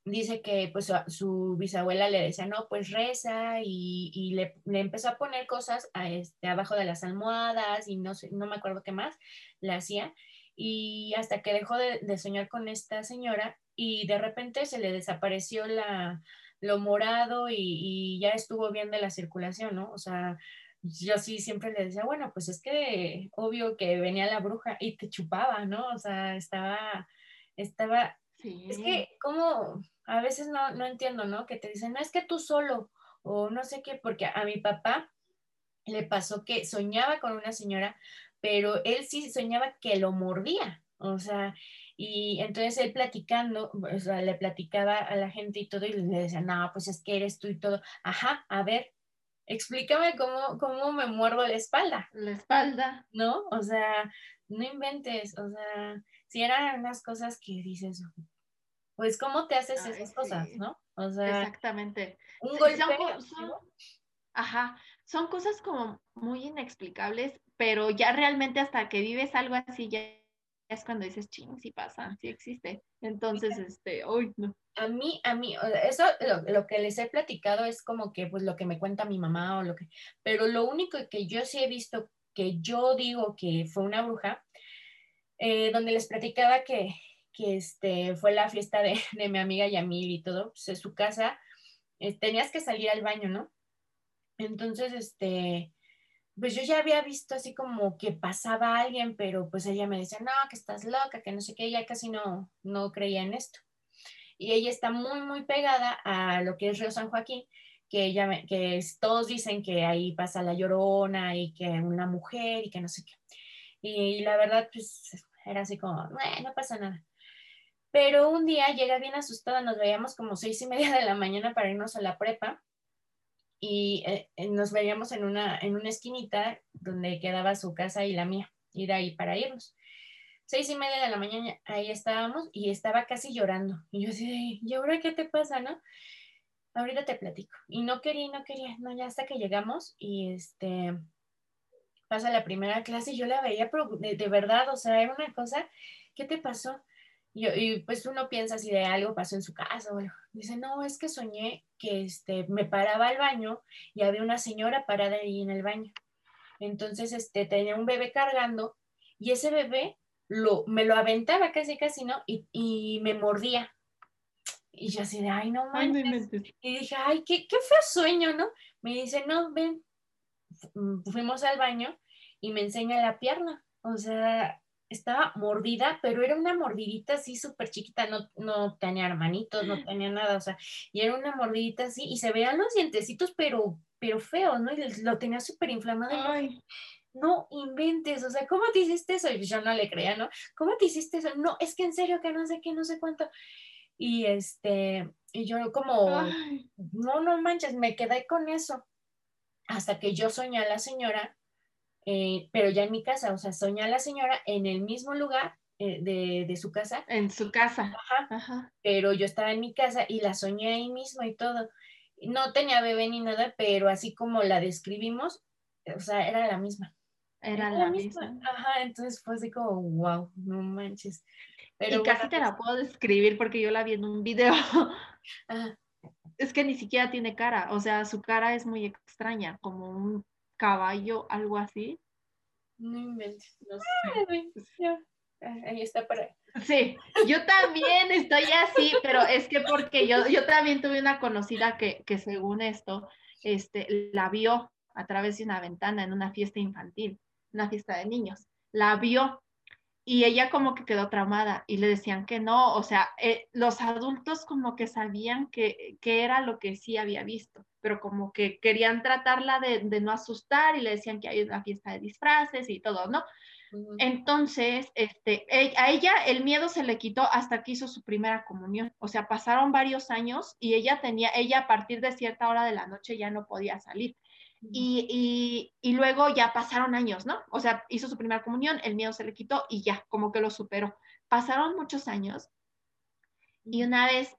dice que pues su, bisabuela le decía, no, pues reza y, le, empezó a poner cosas a este, abajo de las almohadas y no sé, no me acuerdo qué más le hacía. Y hasta que dejó de, soñar con esta señora y de repente se le desapareció la, lo morado y, y, ya estuvo bien de la circulación, ¿no? O sea, yo sí siempre le decía, bueno, pues es que obvio que venía la bruja y te chupaba, ¿no? O sea, estaba, estaba, es que como a veces no, no entiendo, ¿no? Que te dicen, no es que tú solo, o no sé qué, porque a mi papá le pasó que soñaba con una señora, pero él sí soñaba que lo mordía, o sea, y entonces él platicando, o sea, le platicaba a la gente y todo, y le decía, no, pues es que eres tú y todo, ajá, a ver, explícame cómo, cómo me muerdo la espalda. La espalda. ¿No? O sea, no inventes, o sea, si eran unas cosas que dices, pues cómo te haces esas cosas, ¿no? O sea, exactamente. Un golpe. Son, ajá, son cosas como muy inexplicables, pero ya realmente hasta que vives algo así ya es cuando dices, ching, sí pasa, sí existe. Entonces, este, uy, no. A mí, a mí, eso lo, que les he platicado es como que, pues, lo que me cuenta mi mamá o lo que, pero lo único que yo sí he visto que yo digo que fue una bruja, eh, donde les platicaba que, que este, fue la fiesta de, de mi amiga Yamil y todo, pues en su casa eh, tenías que salir al baño, ¿no? Entonces, este, pues yo ya había visto así como que pasaba alguien, pero pues ella me decía, no, que estás loca, que no sé qué, ella casi no, no creía en esto. Y ella está muy, muy pegada a lo que es Río San Joaquín, que ella, que todos dicen que ahí pasa la llorona y que una mujer y que no sé qué. Y, la verdad, pues era así como, no pasa nada. Pero un día llega bien asustada, nos veíamos como seis y media de la mañana para irnos a la prepa y eh, eh, nos veíamos en una, en una esquinita donde quedaba su casa y la mía, y de ahí para irnos. Seis y media de la mañana, ahí estábamos y estaba casi llorando. Y yo así, ¿y ahora qué te pasa, no? Ahorita te platico. Y no quería, no quería, no, ya hasta que llegamos y este, pasa la primera clase y yo la veía, de, de verdad, o sea, era una cosa, ¿qué te pasó? Y, pues uno piensa si de algo pasó en su casa. Bueno, dice, no, es que soñé que este, me paraba al baño y había una señora parada ahí en el baño. Entonces, este, tenía un bebé cargando y ese bebé lo, me lo aventaba casi, casi, ¿no? Y, y me mordía. Y yo así de, ay, no mames. y dije, ay, qué, qué feo sueño, ¿no? Me dice, no, ven. Fuimos al baño y me enseña la pierna. O sea, estaba mordida, pero era una mordidita así súper chiquita, no, no tenía hermanitos, no tenía nada, o sea, y era una mordidita así, y se veían los dientecitos, pero, pero feos, ¿no? Y lo tenía súper inflamado. No inventes, o sea, ¿cómo te hiciste eso? Y yo no le creía, ¿no? ¿Cómo te hiciste eso? No, es que en serio que no sé qué, no sé cuánto. Y este, y yo como, no, no manches, me quedé con eso. Hasta que yo soñé a la señora eh, pero ya en mi casa, o sea, soñé a la señora en el mismo lugar eh, de, su casa. En su casa. Ajá, Pero yo estaba en mi casa y la soñé ahí mismo y todo. No tenía bebé ni nada, pero así como la describimos, o sea, era la misma. Era, la, misma. Ajá, entonces fue así como, wow, no manches. Pero y casi te la pues puedo describir porque yo la vi en un video. Ajá. Es que ni siquiera tiene cara, o sea, su cara es muy extraña, como un caballo, algo así. No inventes, no sé. Ahí está para. Sí, yo también estoy así, pero es que porque yo, yo también tuve una conocida que, que según esto, este, la vio a través de una ventana en una fiesta infantil, una fiesta de niños. La vio y ella como que quedó tramada y le decían que no, o sea, eh, los adultos como que sabían que, que, era lo que sí había visto, pero como que querían tratarla de, de, no asustar y le decían que hay una fiesta de disfraces y todo, ¿no? Entonces, este, e, a ella el miedo se le quitó hasta que hizo su primera comunión, o sea, pasaron varios años y ella tenía, ella a partir de cierta hora de la noche ya no podía salir. Y, y, luego ya pasaron años, ¿no? O sea, hizo su primera comunión, el miedo se le quitó y ya, como que lo superó. Pasaron muchos años y una vez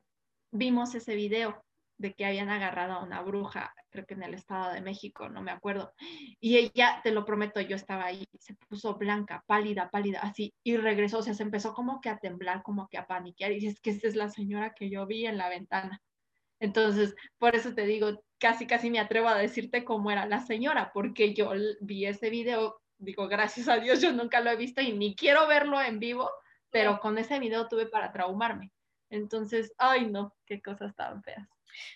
vimos ese video de que habían agarrado a una bruja, creo que en el Estado de México, no me acuerdo. Y ella, te lo prometo, yo estaba ahí, se puso blanca, pálida, pálida, así, y regresó, o sea, se empezó como que a temblar, como que a paniquear, y dices que esa es la señora que yo vi en la ventana. Entonces, por eso te digo, casi, casi me atrevo a decirte cómo era la señora, porque yo vi ese video, digo, gracias a Dios, yo nunca lo he visto y ni quiero verlo en vivo, pero con ese video tuve para traumarme. Entonces, ay no, qué cosas tan feas.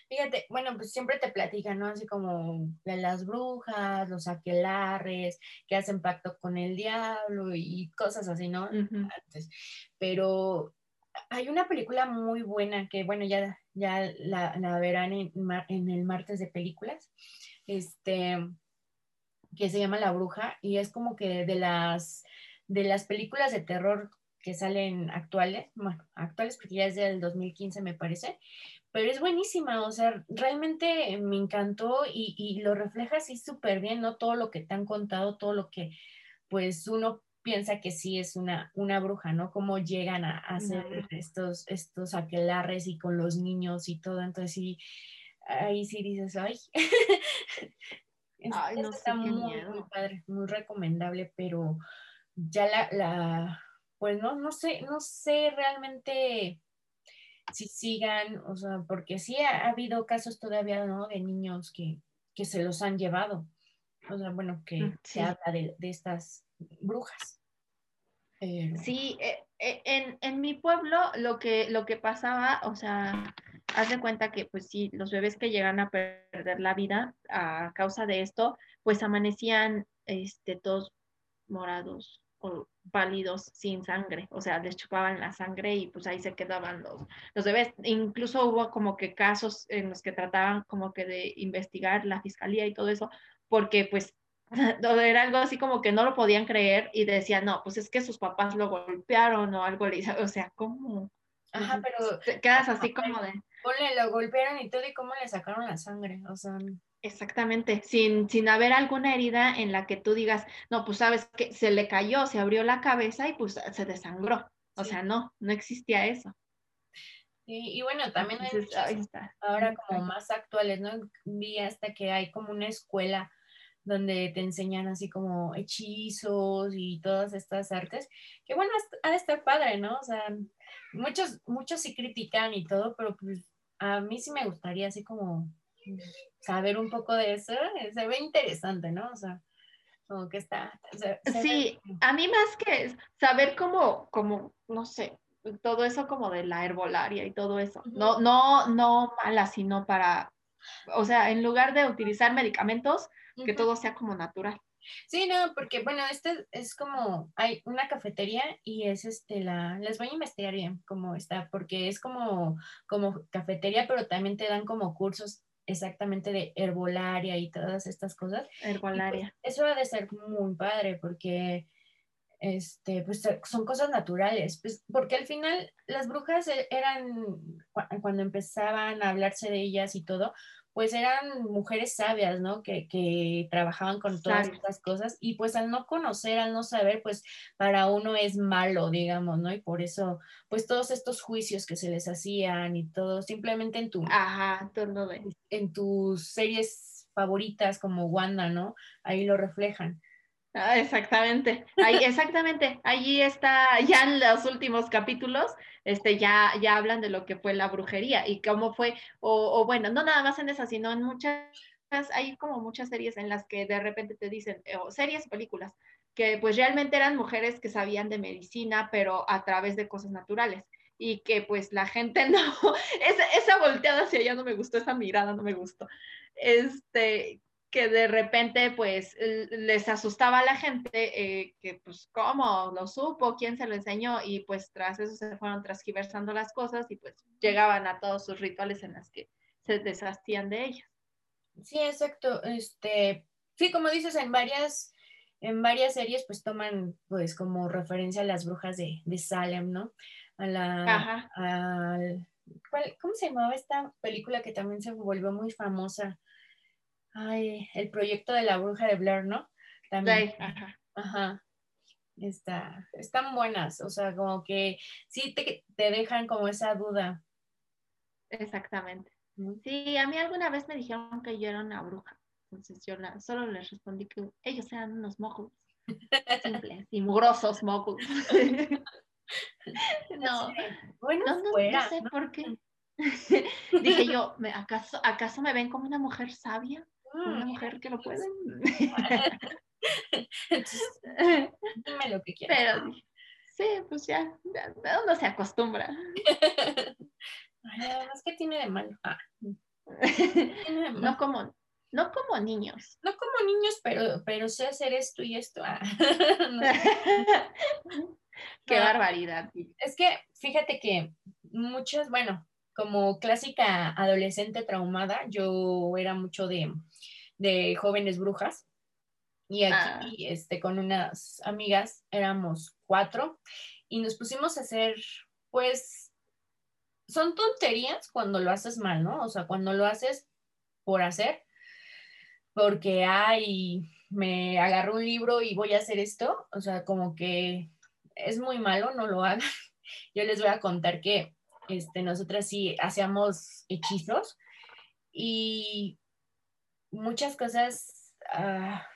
Fíjate, bueno, pues siempre te platican, ¿no? Así como de las brujas, los aquelarres, que hacen pacto con el diablo y cosas así, ¿no? pero hay una película muy buena que, bueno, ya, ya la, verán en, en, el martes de películas, este, que se llama La Bruja, y es como que de las, de las películas de terror que salen actuales, bueno, actuales porque ya es del 2015 me parece, pero es buenísima, o sea, realmente me encantó y, y lo refleja así súper bien, ¿no? Todo lo que te han contado, todo lo que pues uno piensa que sí es una, una bruja, ¿no? Cómo llegan a, hacer estos, estos aquelarres y con los niños y todo. Entonces sí, ahí sí dices, ay. ay no está muy, muy padre, muy recomendable, pero ya la, la, pues no, no sé, no sé realmente si sigan, o sea, porque sí ha, habido casos todavía, ¿no? De niños que, que se los han llevado o sea, bueno, que mm, se habla de, estas brujas. Sí, eh, eh, en, en, mi pueblo lo que, lo que pasaba, o sea, haz de cuenta que pues sí, los bebés que llegan a perder la vida a causa de esto, pues amanecían este, todos morados o pálidos sin sangre, o sea, les chupaban la sangre y pues ahí se quedaban los, los bebés. Incluso hubo como que casos en los que trataban como que de investigar la fiscalía y todo eso, porque pues era algo así como que no lo podían creer y decían, no, pues es que sus papás lo golpearon o algo o sea, ¿cómo? Ajá, pero... Te quedas así como de... Ponle, lo golpearon y todo y cómo le sacaron la sangre, o sea... Exactamente, sin, sin haber alguna herida en la que tú digas, no, pues sabes que se le cayó, se abrió la cabeza y pues se desangró. O sea, no, no existía eso. y bueno, también hay ahora como más actuales, ¿no? Vi hasta que hay como una escuela donde te enseñan así como hechizos y todas estas artes, que bueno, ha de estar padre, ¿no? O sea, muchos, muchos sí critican y todo, pero pues a mí sí me gustaría así como saber un poco de eso, se ve interesante, ¿no? O sea, como que está. sí, a mí más que saber cómo, como, no sé, todo eso como de la herbolaria y todo eso. No, no, no mala, sino para, o sea, en lugar de utilizar medicamentos, que todo sea como natural. Sí, no, porque bueno, este es como, hay una cafetería y es este, la, les voy a investigar bien cómo está, porque es como, como cafetería, pero también te dan como cursos exactamente de herbolaria y todas estas cosas. Pues, herbolaria. eso ha de ser muy padre porque este, pues son cosas naturales, pues porque al final las brujas e, eran, cuando empezaban a hablarse de ellas y todo, pues eran mujeres sabias, ¿no? Que, que trabajaban con todas estas cosas y pues al no conocer, al no saber, pues para uno es malo, digamos, ¿no? Y por eso, pues todos estos juicios que se les hacían y todo, simplemente en tu... Ajá, todo En tus series favoritas como Wanda, ¿no? Ahí lo reflejan. Ah, exactamente, ahí, exactamente, allí está, ya en los últimos capítulos, este, ya, ya hablan de lo que fue la brujería y cómo fue, o, bueno, no nada más en esa, sino en muchas, hay como muchas series en las que de repente te dicen, eh, o series, películas, que pues realmente eran mujeres que sabían de medicina, pero a través de cosas naturales y que pues la gente no, esa, esa volteada hacia allá no me gustó, esa mirada no me gustó, este, que de repente pues les asustaba a la gente eh, que pues cómo lo supo, quién se lo enseñó y pues tras eso se fueron transgiversando las cosas y pues llegaban a todos sus rituales en las que se deshacían de ellas. Sí, exacto. Este, sí, como dices, en varias, en varias series pues toman pues como referencia a las brujas de, de Salem, ¿no? A la, ¿cómo se llamaba esta película que también se volvió muy famosa? Ay, el proyecto de la bruja de Blair, ¿no? También. ajá. Ajá. Está, están buenas, o sea, como que sí te, te dejan como esa duda. Muexactamente. Sí, a mí alguna vez me dijeron que yo era una bruja. Entonces yo solo les respondí que ellos eran unos mojos simples y mugrosos mojos. no, bueno, no, no, sé por qué. Dije yo, ¿acaso, ¿acaso me ven como una mujer sabia? Una mujer que lo puede. dime lo que quieras. Pero sí, pues ya, uno se acostumbra. Además, ¿qué tiene de malo? Ah. No como, no como niños. No como niños, pero, pero sé hacer esto y esto. Ah. Qué barbaridad. Es que fíjate que muchos, bueno, como clásica adolescente traumada, yo era mucho de, de jóvenes brujas. Y aquí, ah. este, con unas amigas, éramos cuatro, y nos pusimos a hacer, pues, son tonterías cuando lo haces mal, ¿no? O sea, cuando lo haces por hacer, porque, ay, me agarro un libro y voy a hacer esto, o sea, como que es muy malo, no lo hagan. Yo les voy a contar que este, nosotras sí hacíamos hechizos y muchas cosas, ah,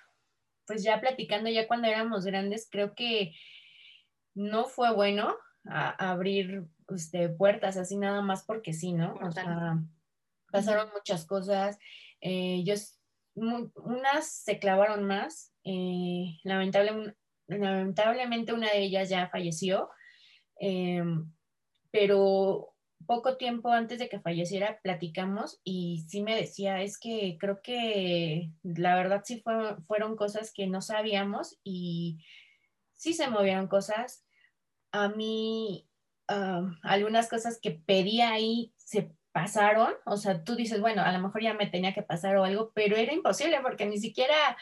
pues ya platicando ya cuando éramos grandes, creo que no fue bueno abrir este, puertas así nada más porque sí, ¿no? O sea, pasaron muchas cosas. Eh, yo unas se clavaron más. Eh, lamentablemente una de ellas ya falleció, em, pero poco tiempo antes de que falleciera platicamos y sí me decía, es que creo que la verdad sí fueron cosas que no sabíamos y sí se movieron cosas. A mí, algunas cosas que pedía ahí se pasaron, o sea, tú dices, bueno, a lo mejor ya me tenía que pasar o algo, pero era imposible porque ni siquiera,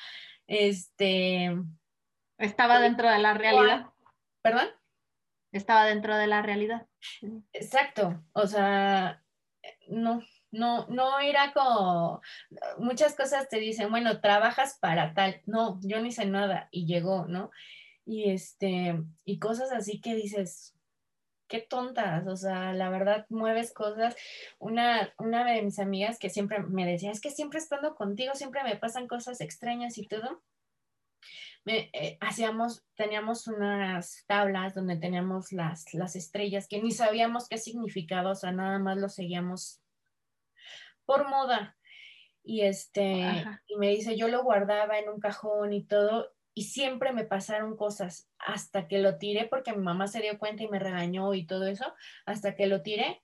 este... Estaba dentro de la realidad. ¿Perdón? Estaba dentro de la realidad. Exacto, o sea, no, no, no era como, muchas cosas te dicen, bueno, trabajas para tal, no, yo no hice nada y llegó, ¿no? Y este, y cosas así que dices, qué tontas, o sea, la verdad mueves cosas. Una, una de mis amigas que siempre me decía, es que siempre estando contigo, siempre me pasan cosas extrañas y todo. Me, eh, hacíamos, teníamos unas tablas donde teníamos las, las estrellas que ni sabíamos qué significaba, o sea, nada más lo seguíamos por moda. Y este, y me dice, yo lo guardaba en un cajón y todo, y siempre me pasaron cosas hasta que lo tiré porque mi mamá se dio cuenta y me regañó y todo eso, hasta que lo tiré.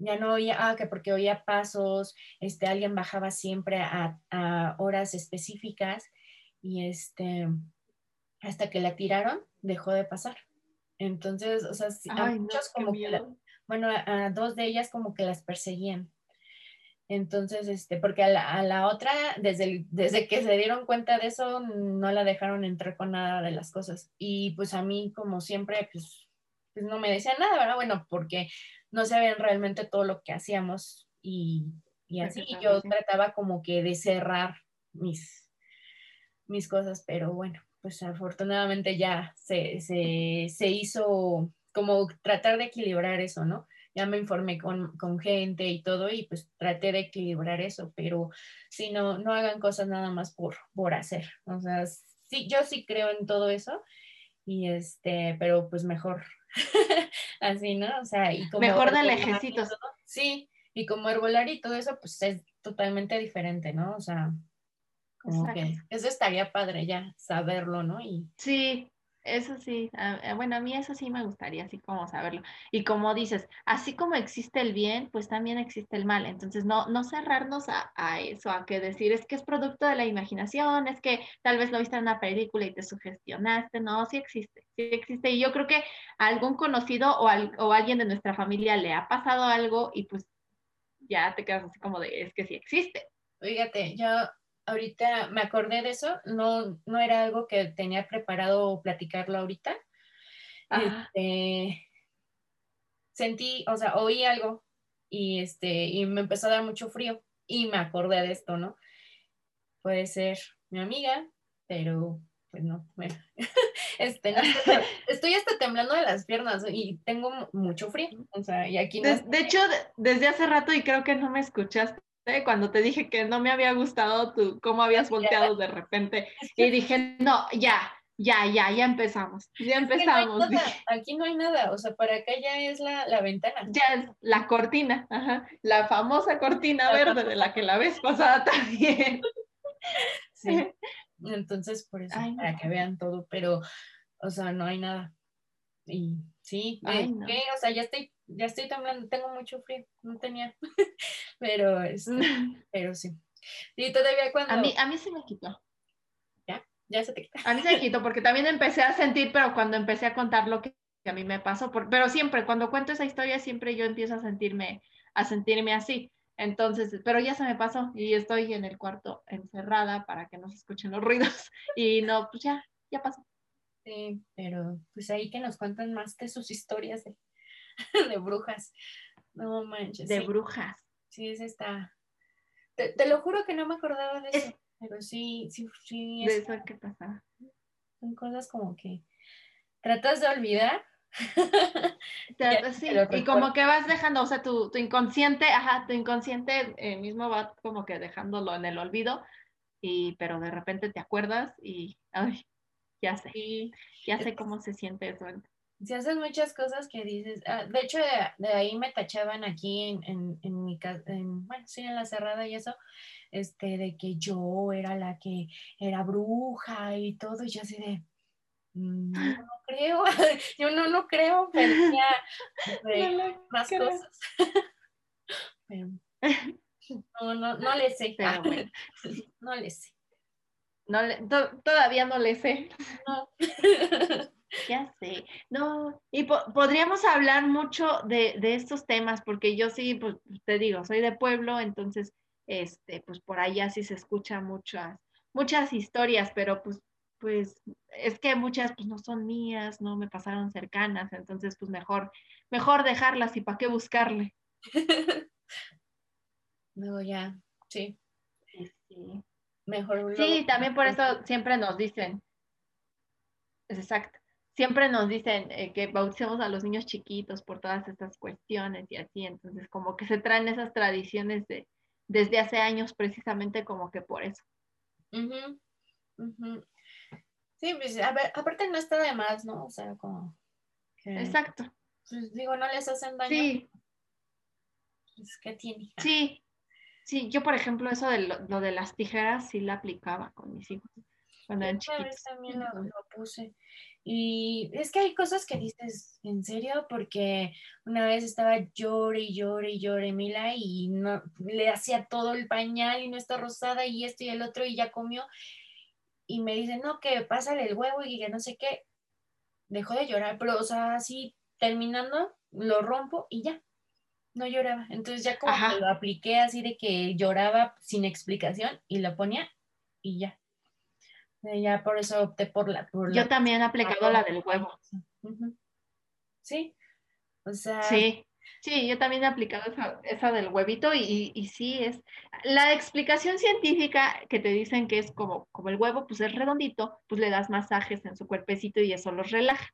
Ya no oía, ah, que porque oía pasos, este, alguien bajaba siempre a, horas específicas y este, hasta que la tiraron, dejó de pasar. Entonces, o sea, a muchos como que, bueno, a dos de ellas como que las perseguían. Entonces, este, porque a la, otra, desde, desde que se dieron cuenta de eso, no la dejaron entrar con nada de las cosas. Y pues a mí, como siempre, pues, pues no me decían nada, ¿verdad? Bueno, porque no sabían realmente todo lo que hacíamos y, y así yo trataba como que de cerrar mis, mis cosas, pero bueno, pues afortunadamente ya se, se, se hizo como tratar de equilibrar eso, ¿no? ya me informé con, gente y todo y pues traté de equilibrar eso, pero si no, no hagan cosas nada más por, por hacer. O sea, sí, yo sí creo en todo eso y este, pero pues mejor así, ¿no? O sea, y como... Mejor del ejército. Sí, y como herbolar y todo eso, pues es totalmente diferente, ¿no? O sea, como que eso estaría padre ya saberlo, ¿no? Y sí, eso sí, bueno, a mí eso sí me gustaría, así como saberlo. Y como dices, así como existe el bien, pues también existe el mal. Entonces, no, no cerrarnos a, eso, a que decir es que es producto de la imaginación, es que tal vez lo viste en una película y te sugestionaste. No, sí existe, sí existe. Y yo creo que a algún conocido o, o alguien de nuestra familia le ha pasado algo y pues ya te quedas así como de, es que sí existe. Fíjate, yo ahorita me acordé de eso, no, no era algo que tenía preparado platicarlo ahorita. Este, sentí, o sea, oí algo y, este, y me empezó a dar mucho frío y me acordé de esto, ¿no? Puede ser mi amiga, pero pues no, bueno, este, estoy, hasta temblando de las piernas y tengo mucho frío, o sea, y aquí no... de, hecho, desde hace rato y creo que no me escuchaste, cuando te dije que no me había gustado tú, cómo habías volteado de repente. Y dije, no, ya, ya, ya, ya empezamos. Ya empezamos. aquí no hay nada, o sea, para acá ya es la, la ventana. Ya es la cortina, ajá, la famosa cortina verde de la que la vez pasada también. Sí, entonces por eso, para que vean todo, pero, o sea, no hay nada. Y sí, o sea, ya estoy ya estoy temblando, tengo mucho frío, no tenía, pero, este, pero sí. Y todavía cuando... A mí, a mí se me quitó. ¿Ya? Ya se te quitó. A mí se me quitó porque también empecé a sentir, pero cuando empecé a contar lo que, a mí me pasó, pero siempre, cuando cuento esa historia, siempre yo empiezo a sentirme, a sentirme así. Entonces, pero ya se me pasó y estoy en el cuarto encerrada para que no se escuchen los ruidos y no, pues ya, ya pasó. Sí, pero pues ahí que nos cuentan más de sus historias de de brujas. No manches. De brujas. Sí, es esta. Te, lo juro que no me acordaba de eso. Pero sí, sí, sí. De eso que pasa. Son cosas como que tratas de olvidar. sí, y como que vas dejando, o sea, tu, tu inconsciente, ajá, tu inconsciente eh, mismo va como que dejándolo en el olvido, y pero de repente te acuerdas y, ay, ya sé, ya sé cómo se siente eso Si haces muchas cosas que dices, ah, de hecho de, ahí me tachaban aquí en, en, en mi casa, bueno, sí, en la cerrada y eso, este, de que yo era la que era bruja y todo, y yo así de, mm, no, no creo, yo no, no creo, pero ya más cosas. no, no, no le sé. no le sé. No todavía no le sé. No. Ya sé, no, y podríamos hablar mucho de, estos temas, porque yo sí, pues te digo, soy de pueblo, entonces, este, pues por allá sí se escuchan muchas, muchas historias, pero pues, pues, es que muchas pues no son mías, no me pasaron cercanas, entonces pues mejor, mejor dejarlas y para qué buscarle. Luego ya, sí. Sí, Mejor. Sí, también por eso siempre nos dicen, es exacto, siempre nos dicen eh, que bauticemos a los niños chiquitos por todas estas cuestiones y así, entonces como que se traen esas tradiciones de desde hace años precisamente como que por eso. Sí, pues a ver, aparte no está de más, ¿no? O sea, como... Exacto. Pues digo, no les hacen daño. Sí. Pues, ¿qué tiene? Sí, sí, yo por ejemplo eso de lo, de las tijeras sí la aplicaba con mis hijos cuando eran chiquitos. también lo, puse. Y es que hay cosas que dices, ¿en serio? Porque una vez estaba llore y llore y llore Mila y no, le hacía todo el pañal y no está rosada y esto y el otro y ya comió. Y me dice, no, que pásale el huevo y que no sé qué. Dejó de llorar, pero o sea, así terminando, lo rompo y ya. No lloraba. Entonces ya como que lo apliqué así de que lloraba sin explicación y lo ponía y ya. Ya por eso opté por la. Yo también he aplicado la del huevo. Sí. O sea. Sí. Sí, yo también he aplicado esa, del huevito y, y, sí es. La explicación científica que te dicen que es como, como el huevo, pues es redondito, pues le das masajes en su cuerpecito y eso los relaja.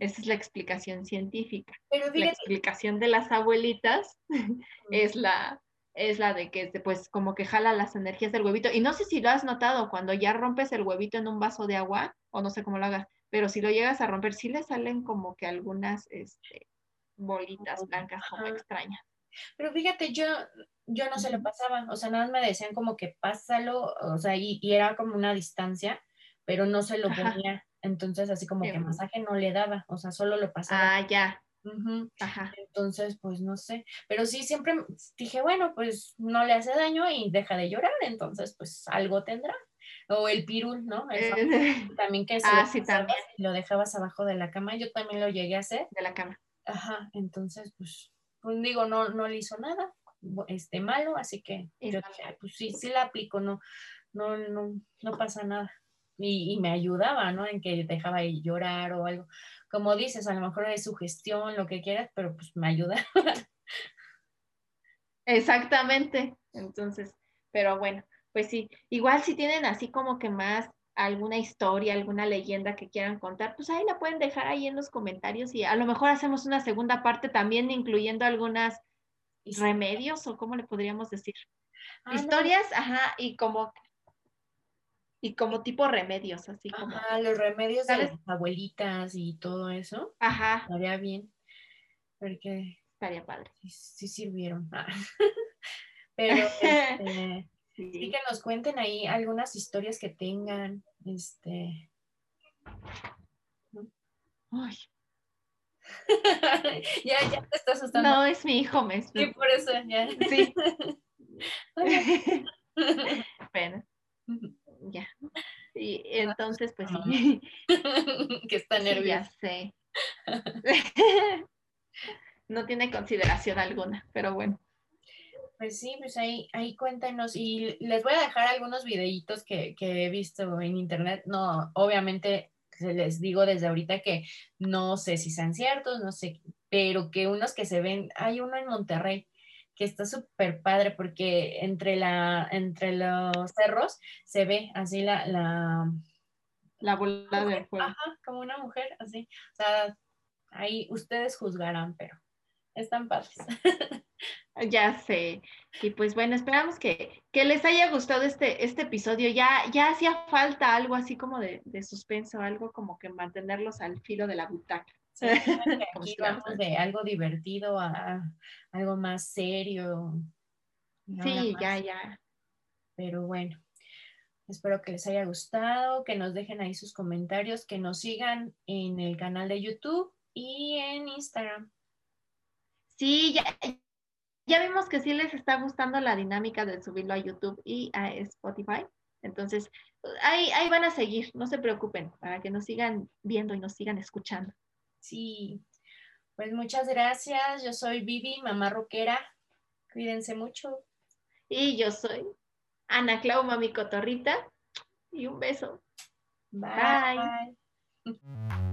Esa es la explicación científica. Pero la explicación de las abuelitas es la, es la de que pues como que jala las energías del huevito. Y no sé si lo has notado, cuando ya rompes el huevito en un vaso de agua, o no sé cómo lo hagas, pero si lo llegas a romper, sí le salen como que algunas este, bolitas blancas como extrañas. Pero fíjate, yo, yo no se lo pasaba, o sea, nada más me decían como que pásalo, o sea, y, era como una distancia, pero no se lo ponía. Entonces, así como que masaje no le daba, o sea, solo lo pasaba. Ah, ya. Ajá. Entonces, pues no sé. Pero sí, siempre dije, bueno, pues no le hace daño y deja de llorar, entonces, pues algo tendrá. O el pirul, ¿no? también que ah, sí, también. lo dejabas abajo de la cama, yo también lo llegué a hacer. De la cama. Ajá, entonces, pues, pues digo, no, no le hizo nada este malo, así que yo pues sí, sí la aplico, no, no, no, no pasa nada. Y, y, me ayudaba, ¿no? En que dejaba de llorar o algo como dices, a lo mejor es sugestión, lo que quieras, pero pues me ayuda. Exactamente. Entonces, pero bueno, pues sí, igual si tienen así como que más alguna historia, alguna leyenda que quieran contar, pues ahí la pueden dejar ahí en los comentarios y a lo mejor hacemos una segunda parte también incluyendo algunas remedios o cómo le podríamos decir. Ah, Historias, ajá, y como y como tipo remedios, así como. Ajá, los remedios de las abuelitas y todo eso. Ajá. Estaría bien. Porque. Estaría padre. Sí, sirvieron. Pero este, sí. que nos cuenten ahí algunas historias que tengan. Este. Ay. ya, ya te estás asustando. No, es mi hijo, me Sí, por eso, ya. Sí. bueno ya. Y entonces, pues sí. que está nerviosa. Sí, no tiene consideración alguna, pero bueno. Pues sí, pues ahí, ahí cuéntenos y les voy a dejar algunos videitos que, que he visto en internet. No, obviamente se les digo desde ahorita que no sé si sean ciertos, no sé, pero que unos que se ven, hay uno en Monterrey que está súper padre porque entre, la, entre los cerros se ve así la... La, la bola de fuego. Ajá, como una mujer, así. O sea, ahí ustedes juzgarán, pero están padres. Ya sé. Y pues bueno, esperamos que, que, les haya gustado este, este episodio. Ya, ya hacía falta algo así como de, de suspenso, algo como que mantenerlos al filo de la butaca. aquí vamos de algo divertido a algo más serio. Sí, ya, ya. Pero bueno, espero que les haya gustado, que nos dejen ahí sus comentarios, que nos sigan en el canal de YouTube y en Instagram. Sí, ya, ya vimos que sí les está gustando la dinámica de subirlo a YouTube y a Spotify. Entonces, ahí, ahí van a seguir, no se preocupen, para que nos sigan viendo y nos sigan escuchando. Sí, pues muchas gracias. Yo soy Vivi, mamá roquera. Cuídense mucho. Y yo soy Ana Clau, mami cotorrita. Y un beso. Bye. Bye.